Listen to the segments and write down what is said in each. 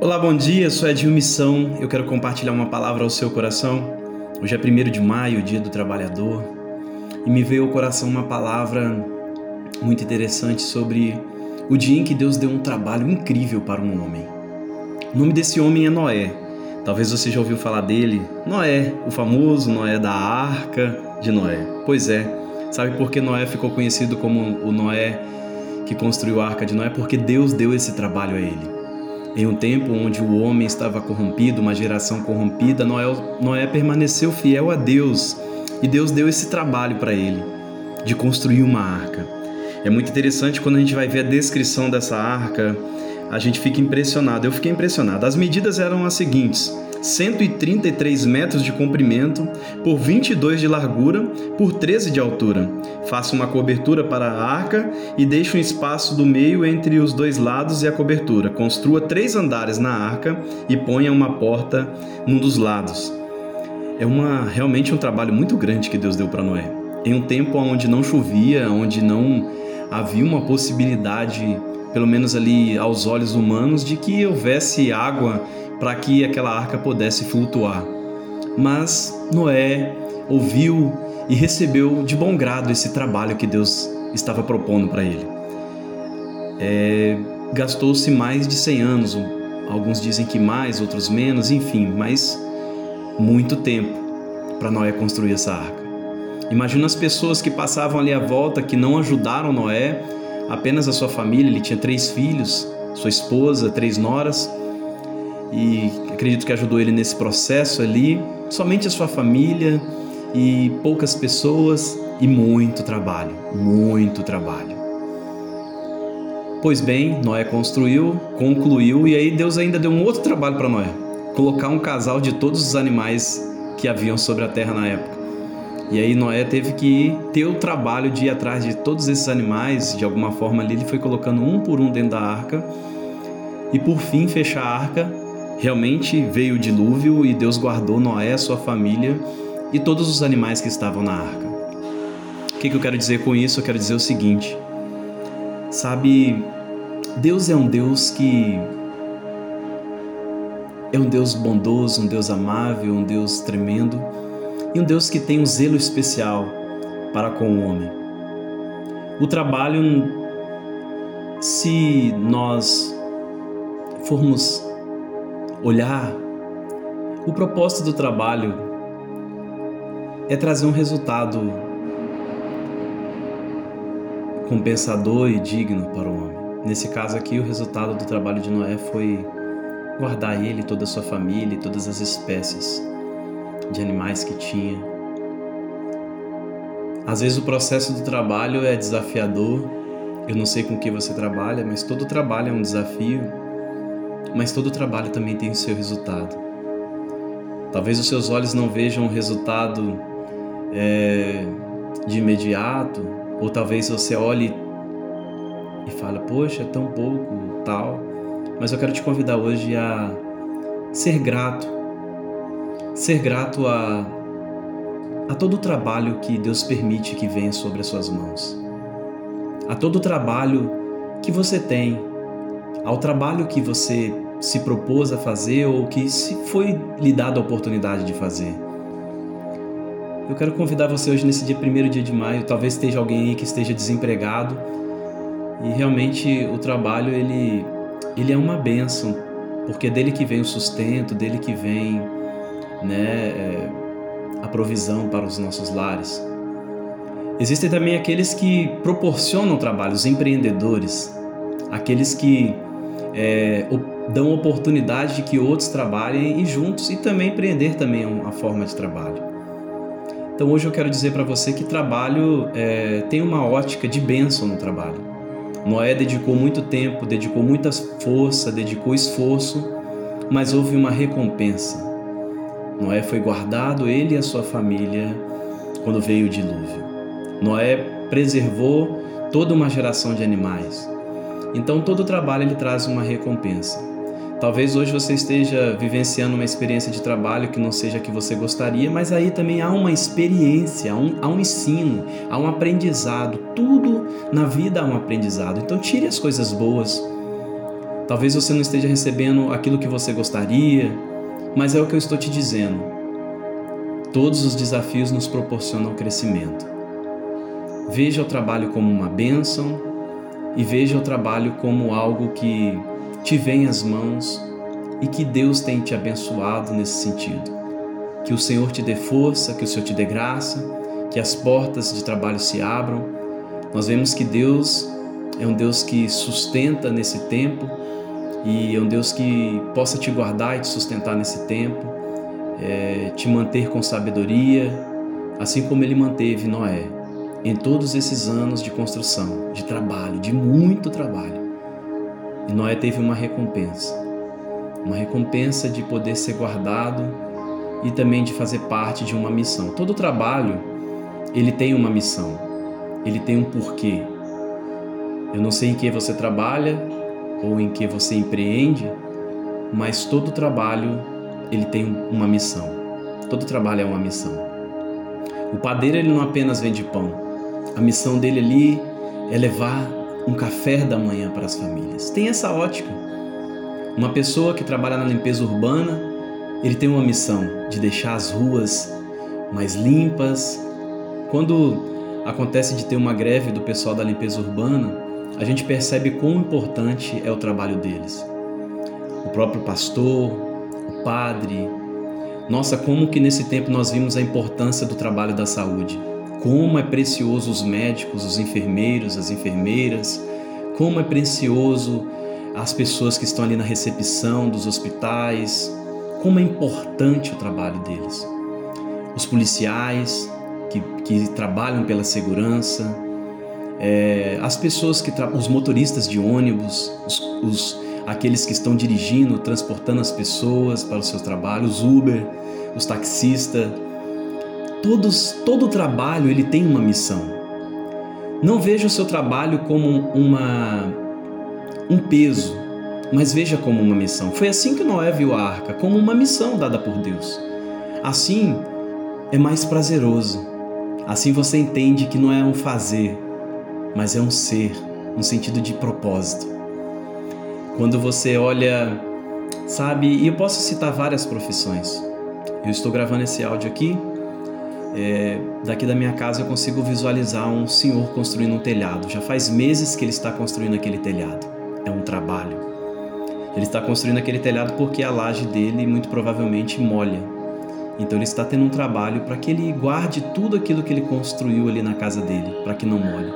Olá, bom dia. Sou Edil Missão. Eu quero compartilhar uma palavra ao seu coração. Hoje é 1 de maio, dia do trabalhador, e me veio ao coração uma palavra muito interessante sobre o dia em que Deus deu um trabalho incrível para um homem. O nome desse homem é Noé. Talvez você já ouviu falar dele. Noé, o famoso Noé da arca de Noé. Pois é. Sabe por que Noé ficou conhecido como o Noé que construiu a arca de Noé? Porque Deus deu esse trabalho a ele. Em um tempo onde o homem estava corrompido, uma geração corrompida, Noé, Noé permaneceu fiel a Deus e Deus deu esse trabalho para ele de construir uma arca. É muito interessante quando a gente vai ver a descrição dessa arca, a gente fica impressionado. Eu fiquei impressionado. As medidas eram as seguintes: 133 metros de comprimento, por 22 de largura, por 13 de altura. Faça uma cobertura para a arca e deixe um espaço do meio entre os dois lados e a cobertura. Construa três andares na arca e ponha uma porta num dos lados. É uma realmente um trabalho muito grande que Deus deu para Noé. Em um tempo onde não chovia, onde não havia uma possibilidade, pelo menos ali aos olhos humanos, de que houvesse água para que aquela arca pudesse flutuar. Mas Noé ouviu e recebeu de bom grado esse trabalho que Deus estava propondo para ele. É, Gastou-se mais de 100 anos, alguns dizem que mais, outros menos, enfim, mas muito tempo para Noé construir essa arca. Imagina as pessoas que passavam ali à volta, que não ajudaram Noé, apenas a sua família, ele tinha três filhos, sua esposa, três noras, e acredito que ajudou ele nesse processo ali, somente a sua família e poucas pessoas e muito trabalho, muito trabalho. Pois bem, Noé construiu, concluiu e aí Deus ainda deu um outro trabalho para Noé, colocar um casal de todos os animais que haviam sobre a terra na época. E aí Noé teve que ter o trabalho de ir atrás de todos esses animais, de alguma forma ali ele foi colocando um por um dentro da arca e por fim fechar a arca Realmente veio o dilúvio e Deus guardou Noé, sua família e todos os animais que estavam na arca. O que, eu quero dizer com isso? Eu quero dizer o seguinte: sabe, Deus é um Deus que é um Deus bondoso, um Deus amável, um Deus tremendo e um Deus que tem um zelo especial para com o homem. O trabalho, se nós formos olhar, o propósito do trabalho é trazer um resultado compensador e digno para o homem. Nesse caso aqui, o resultado do trabalho de Noé foi guardar ele, toda a sua família e todas as espécies de animais que tinha. Às vezes o processo do trabalho é desafiador. Eu não sei com que você trabalha, mas todo trabalho é um desafio mas todo trabalho também tem o seu resultado. Talvez os seus olhos não vejam o resultado é, de imediato, ou talvez você olhe e fale, poxa, é tão pouco, tal. Mas eu quero te convidar hoje a ser grato, ser grato a, a todo o trabalho que Deus permite que venha sobre as suas mãos, a todo o trabalho que você tem ao trabalho que você se propôs a fazer ou que se foi lhe dada a oportunidade de fazer. Eu quero convidar você hoje nesse dia primeiro dia de maio, talvez esteja alguém aí que esteja desempregado e realmente o trabalho ele ele é uma bênção, porque é dele que vem o sustento, dele que vem, né, é, a provisão para os nossos lares. Existem também aqueles que proporcionam trabalho, os empreendedores, aqueles que é, dão oportunidade de que outros trabalhem e juntos e também empreender também uma forma de trabalho. Então hoje eu quero dizer para você que trabalho é, tem uma ótica de bênção no trabalho. Noé dedicou muito tempo, dedicou muita força, dedicou esforço, mas houve uma recompensa. Noé foi guardado, ele e a sua família, quando veio o dilúvio. Noé preservou toda uma geração de animais. Então todo trabalho ele traz uma recompensa. Talvez hoje você esteja vivenciando uma experiência de trabalho que não seja a que você gostaria, mas aí também há uma experiência, há um, há um ensino, há um aprendizado. Tudo na vida há um aprendizado. Então tire as coisas boas Talvez você não esteja recebendo aquilo que você gostaria, mas é o que eu estou te dizendo. Todos os desafios nos proporcionam crescimento. Veja o trabalho como uma bênção e veja o trabalho como algo que te vem às mãos e que Deus tem te abençoado nesse sentido. Que o Senhor te dê força, que o Senhor te dê graça, que as portas de trabalho se abram. Nós vemos que Deus é um Deus que sustenta nesse tempo e é um Deus que possa te guardar e te sustentar nesse tempo, é, te manter com sabedoria, assim como ele manteve Noé em todos esses anos de construção, de trabalho, de muito trabalho. E Noé teve uma recompensa, uma recompensa de poder ser guardado e também de fazer parte de uma missão. Todo trabalho, ele tem uma missão, ele tem um porquê. Eu não sei em que você trabalha ou em que você empreende, mas todo trabalho ele tem uma missão. Todo trabalho é uma missão. O padeiro ele não apenas vende pão. A missão dele ali é levar um café da manhã para as famílias. Tem essa ótica. Uma pessoa que trabalha na limpeza urbana, ele tem uma missão de deixar as ruas mais limpas. Quando acontece de ter uma greve do pessoal da limpeza urbana, a gente percebe quão importante é o trabalho deles. O próprio pastor, o padre. Nossa, como que nesse tempo nós vimos a importância do trabalho da saúde. Como é precioso os médicos, os enfermeiros, as enfermeiras, como é precioso as pessoas que estão ali na recepção dos hospitais, como é importante o trabalho deles. Os policiais que, que trabalham pela segurança, é, as pessoas que os motoristas de ônibus, os, os, aqueles que estão dirigindo, transportando as pessoas para os seus trabalhos, Uber, os taxistas, Todos, todo trabalho ele tem uma missão. Não veja o seu trabalho como uma, um peso, mas veja como uma missão. Foi assim que Noé viu a arca, como uma missão dada por Deus. Assim é mais prazeroso. Assim você entende que não é um fazer, mas é um ser, um sentido de propósito. Quando você olha, sabe, e eu posso citar várias profissões. Eu estou gravando esse áudio aqui é, daqui da minha casa eu consigo visualizar um senhor construindo um telhado. Já faz meses que ele está construindo aquele telhado. É um trabalho. Ele está construindo aquele telhado porque a laje dele muito provavelmente molha. Então ele está tendo um trabalho para que ele guarde tudo aquilo que ele construiu ali na casa dele, para que não molhe.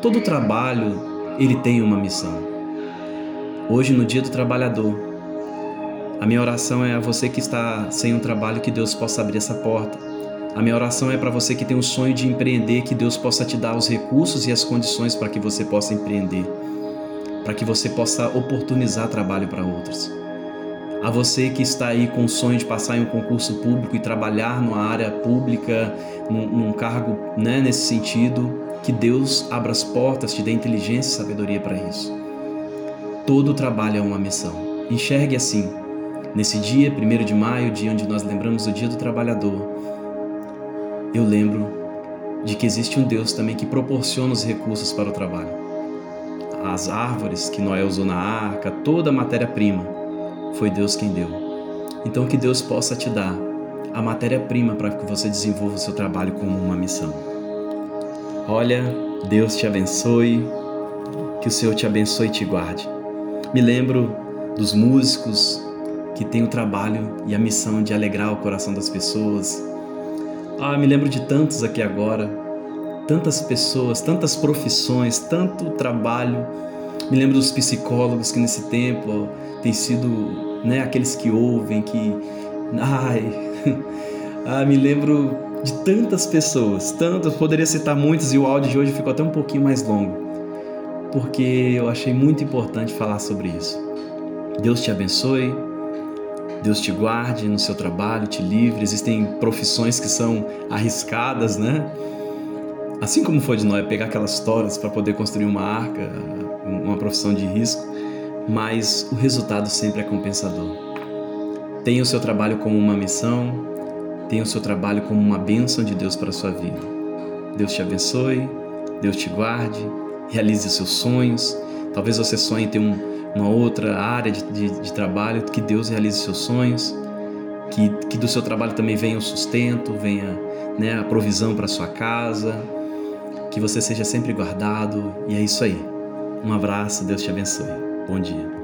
Todo trabalho ele tem uma missão. Hoje no Dia do Trabalhador, a minha oração é a você que está sem um trabalho que Deus possa abrir essa porta a minha oração é para você que tem o sonho de empreender, que Deus possa te dar os recursos e as condições para que você possa empreender, para que você possa oportunizar trabalho para outros. A você que está aí com o sonho de passar em um concurso público e trabalhar numa área pública, num, num cargo né, nesse sentido, que Deus abra as portas, te dê inteligência e sabedoria para isso. Todo trabalho é uma missão. Enxergue assim, nesse dia, 1 de maio, dia onde nós lembramos o Dia do Trabalhador, eu lembro de que existe um Deus também que proporciona os recursos para o trabalho. As árvores que Noé usou na arca, toda a matéria-prima, foi Deus quem deu. Então que Deus possa te dar a matéria-prima para que você desenvolva o seu trabalho como uma missão. Olha, Deus te abençoe, que o Senhor te abençoe e te guarde. Me lembro dos músicos que têm o trabalho e a missão de alegrar o coração das pessoas, ah, me lembro de tantos aqui agora, tantas pessoas, tantas profissões, tanto trabalho. Me lembro dos psicólogos que nesse tempo têm sido né, aqueles que ouvem, que. Ai. ah, me lembro de tantas pessoas, tantas, poderia citar muitas e o áudio de hoje ficou até um pouquinho mais longo, porque eu achei muito importante falar sobre isso. Deus te abençoe. Deus te guarde no seu trabalho, te livre. Existem profissões que são arriscadas, né? Assim como foi de Noé pegar aquelas toras para poder construir uma arca, uma profissão de risco, mas o resultado sempre é compensador. Tenha o seu trabalho como uma missão, tenha o seu trabalho como uma bênção de Deus para a sua vida. Deus te abençoe, Deus te guarde, realize os seus sonhos. Talvez você sonhe ter um, uma outra área de, de, de trabalho, que Deus realize seus sonhos, que, que do seu trabalho também venha o sustento, venha né, a provisão para sua casa, que você seja sempre guardado. E é isso aí. Um abraço, Deus te abençoe. Bom dia.